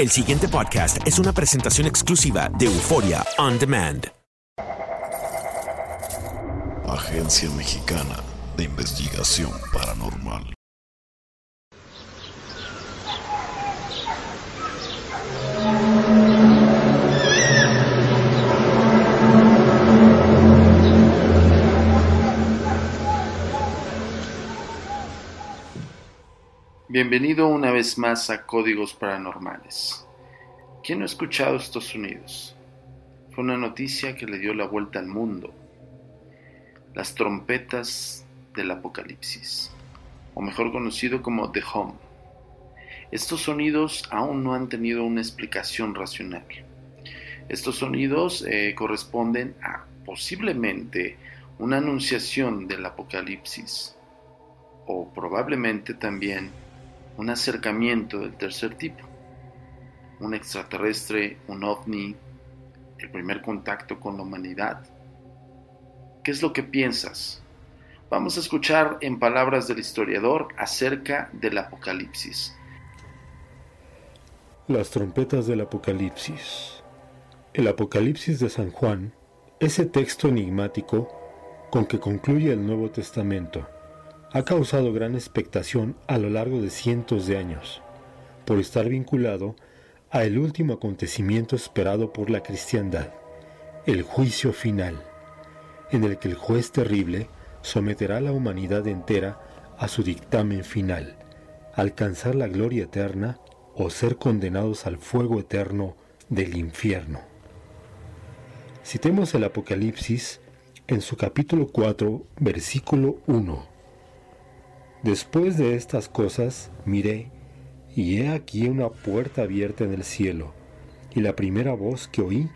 El siguiente podcast es una presentación exclusiva de Euforia On Demand. Agencia Mexicana de Investigación Paranormal. Bienvenido una vez más a Códigos Paranormales. ¿Quién no ha escuchado estos sonidos? Fue una noticia que le dio la vuelta al mundo. Las trompetas del apocalipsis, o mejor conocido como The Home. Estos sonidos aún no han tenido una explicación racional. Estos sonidos eh, corresponden a posiblemente una anunciación del apocalipsis, o probablemente también un acercamiento del tercer tipo, un extraterrestre, un ovni, el primer contacto con la humanidad. ¿Qué es lo que piensas? Vamos a escuchar en palabras del historiador acerca del Apocalipsis. Las trompetas del Apocalipsis. El Apocalipsis de San Juan, ese texto enigmático con que concluye el Nuevo Testamento, ha causado gran expectación a lo largo de cientos de años, por estar vinculado a el último acontecimiento esperado por la cristiandad, el juicio final, en el que el juez terrible someterá a la humanidad entera a su dictamen final, alcanzar la gloria eterna o ser condenados al fuego eterno del infierno. Citemos el Apocalipsis en su capítulo 4, versículo 1 Después de estas cosas miré, y he aquí una puerta abierta en el cielo, y la primera voz que oí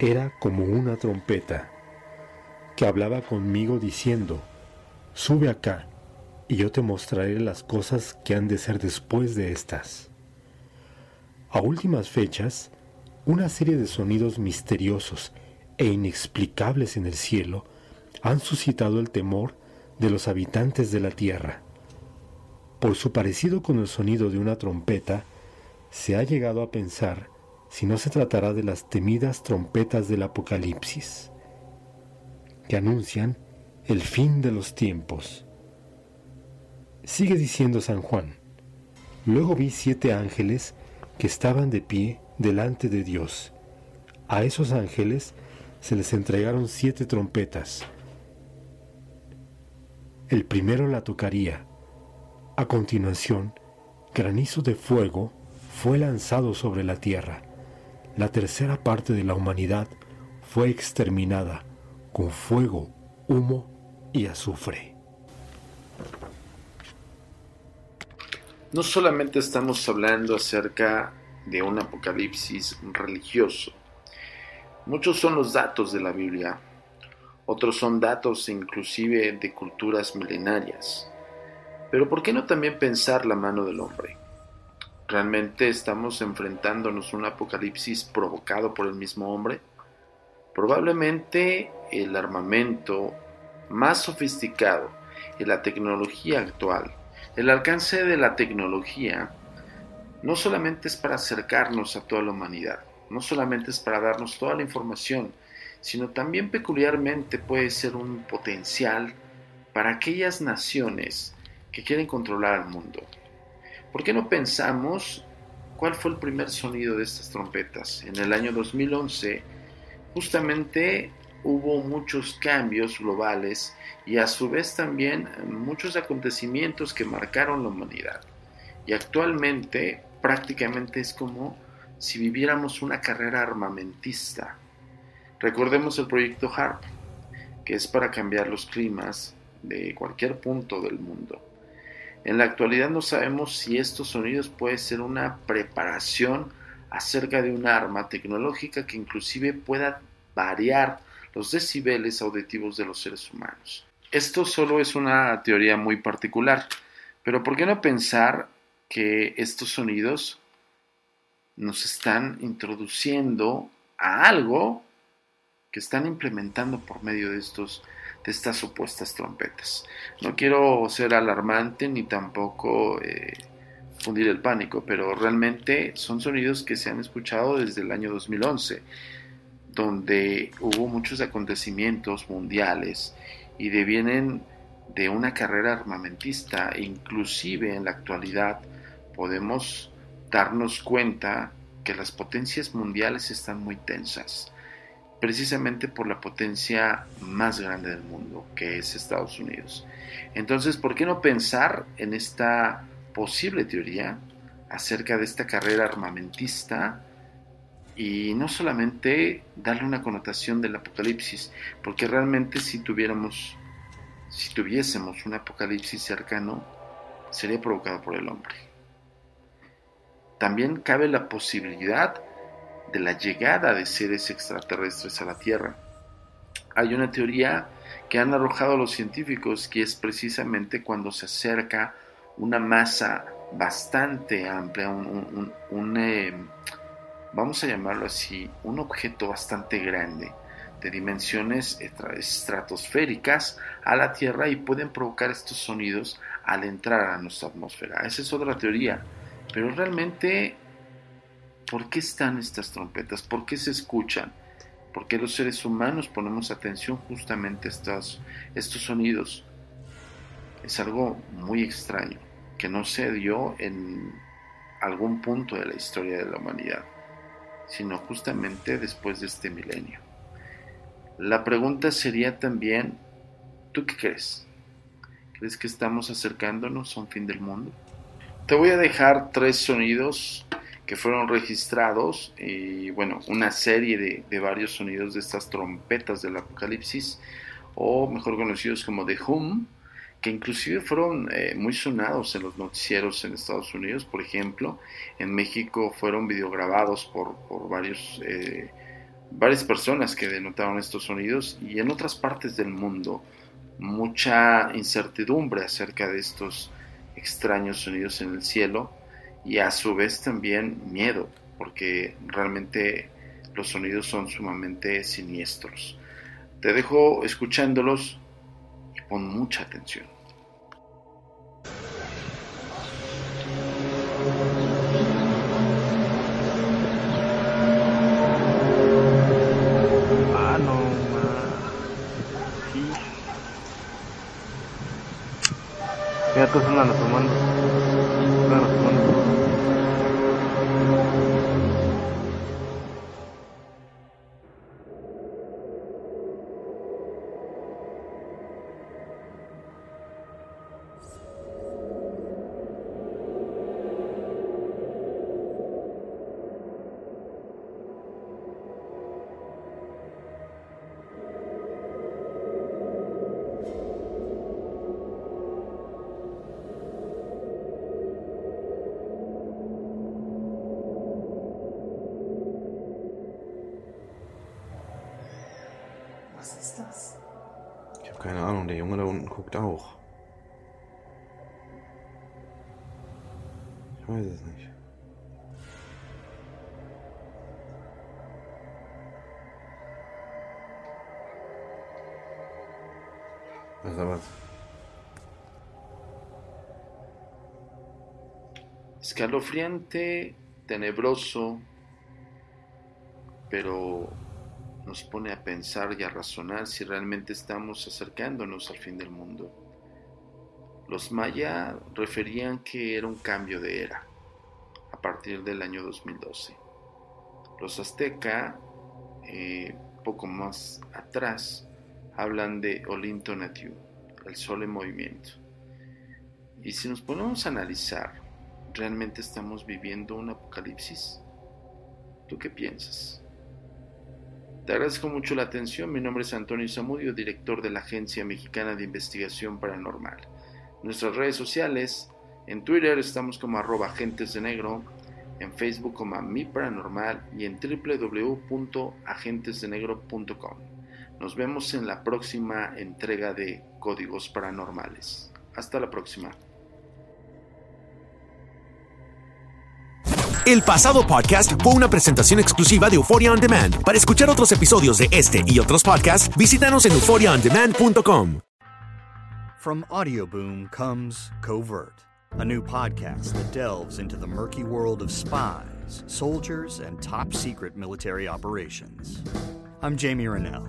era como una trompeta, que hablaba conmigo diciendo, Sube acá, y yo te mostraré las cosas que han de ser después de estas. A últimas fechas, una serie de sonidos misteriosos e inexplicables en el cielo han suscitado el temor de los habitantes de la tierra. Por su parecido con el sonido de una trompeta, se ha llegado a pensar si no se tratará de las temidas trompetas del Apocalipsis, que anuncian el fin de los tiempos. Sigue diciendo San Juan, luego vi siete ángeles que estaban de pie delante de Dios. A esos ángeles se les entregaron siete trompetas el primero la tocaría. A continuación, granizo de fuego fue lanzado sobre la tierra. La tercera parte de la humanidad fue exterminada con fuego, humo y azufre. No solamente estamos hablando acerca de un apocalipsis religioso, muchos son los datos de la Biblia otros son datos inclusive de culturas milenarias. Pero ¿por qué no también pensar la mano del hombre? ¿Realmente estamos enfrentándonos a un apocalipsis provocado por el mismo hombre? Probablemente el armamento más sofisticado y la tecnología actual, el alcance de la tecnología, no solamente es para acercarnos a toda la humanidad, no solamente es para darnos toda la información, sino también peculiarmente puede ser un potencial para aquellas naciones que quieren controlar al mundo. ¿Por qué no pensamos cuál fue el primer sonido de estas trompetas? En el año 2011 justamente hubo muchos cambios globales y a su vez también muchos acontecimientos que marcaron la humanidad. Y actualmente prácticamente es como si viviéramos una carrera armamentista Recordemos el proyecto HARP, que es para cambiar los climas de cualquier punto del mundo. En la actualidad no sabemos si estos sonidos pueden ser una preparación acerca de un arma tecnológica que inclusive pueda variar los decibeles auditivos de los seres humanos. Esto solo es una teoría muy particular, pero ¿por qué no pensar que estos sonidos nos están introduciendo a algo que están implementando por medio de estos de estas supuestas trompetas. No quiero ser alarmante ni tampoco eh, fundir el pánico, pero realmente son sonidos que se han escuchado desde el año 2011, donde hubo muchos acontecimientos mundiales y devienen de una carrera armamentista, inclusive en la actualidad podemos darnos cuenta que las potencias mundiales están muy tensas, precisamente por la potencia más grande del mundo, que es Estados Unidos. Entonces, ¿por qué no pensar en esta posible teoría acerca de esta carrera armamentista y no solamente darle una connotación del apocalipsis, porque realmente si tuviéramos, si tuviésemos un apocalipsis cercano, sería provocado por el hombre también cabe la posibilidad de la llegada de seres extraterrestres a la Tierra. Hay una teoría que han arrojado los científicos que es precisamente cuando se acerca una masa bastante amplia, un, eh, vamos a llamarlo así, un objeto bastante grande de dimensiones estratosféricas a la Tierra y pueden provocar estos sonidos al entrar a nuestra atmósfera. Esa es otra teoría pero realmente, ¿por qué están estas trompetas? ¿Por qué se escuchan? ¿Por qué los seres humanos ponemos atención justamente a estos, estos sonidos? Es algo muy extraño, que no se dio en algún punto de la historia de la humanidad, sino justamente después de este milenio. La pregunta sería también, ¿tú qué crees? ¿Crees que estamos acercándonos a un fin del mundo? Te voy a dejar tres sonidos que fueron registrados y bueno, una serie de, varios sonidos de estas trompetas del apocalipsis o mejor conocidos como The Hum, que inclusive fueron eh, muy sonados en los noticieros en Estados Unidos, por ejemplo, en México fueron videograbados por, por varios, eh, varias personas que denotaron estos sonidos y en otras partes del mundo mucha incertidumbre acerca de estos extraños sonidos en el cielo y a su vez también miedo, porque realmente los sonidos son sumamente siniestros. Te dejo escuchándolos y pon mucha atención. Ahnung, der Junge da unten guckt auch. Ich weiß es nicht. Ist was? Escalofriante, tenebroso, pero nos pone a pensar y a razonar si realmente estamos acercándonos al fin del mundo. Los maya referían que era un cambio de era a partir del año 2012. Los azteca, eh, poco más atrás, hablan de Olinto Natiu, el sol en movimiento. Y si nos ponemos a analizar, ¿realmente estamos viviendo un apocalipsis? ¿Tú qué piensas? Te agradezco mucho la atención. Mi nombre es Antonio Zamudio, director de la Agencia Mexicana de Investigación Paranormal. Nuestras redes sociales, en Twitter estamos como arroba agentes de negro, en Facebook como Mi Paranormal y en www.agentesdenegro.com. Nos vemos en la próxima entrega de Códigos Paranormales. Hasta la próxima. El pasado podcast fue una presentación exclusiva de Euphoria On Demand. Para escuchar otros episodios de este y otros podcasts, visítanos en euphoriaondemand.com. From Audioboom comes Covert, a new podcast that delves into the murky world of spies, soldiers, and top secret military operations. I'm Jamie Rennell,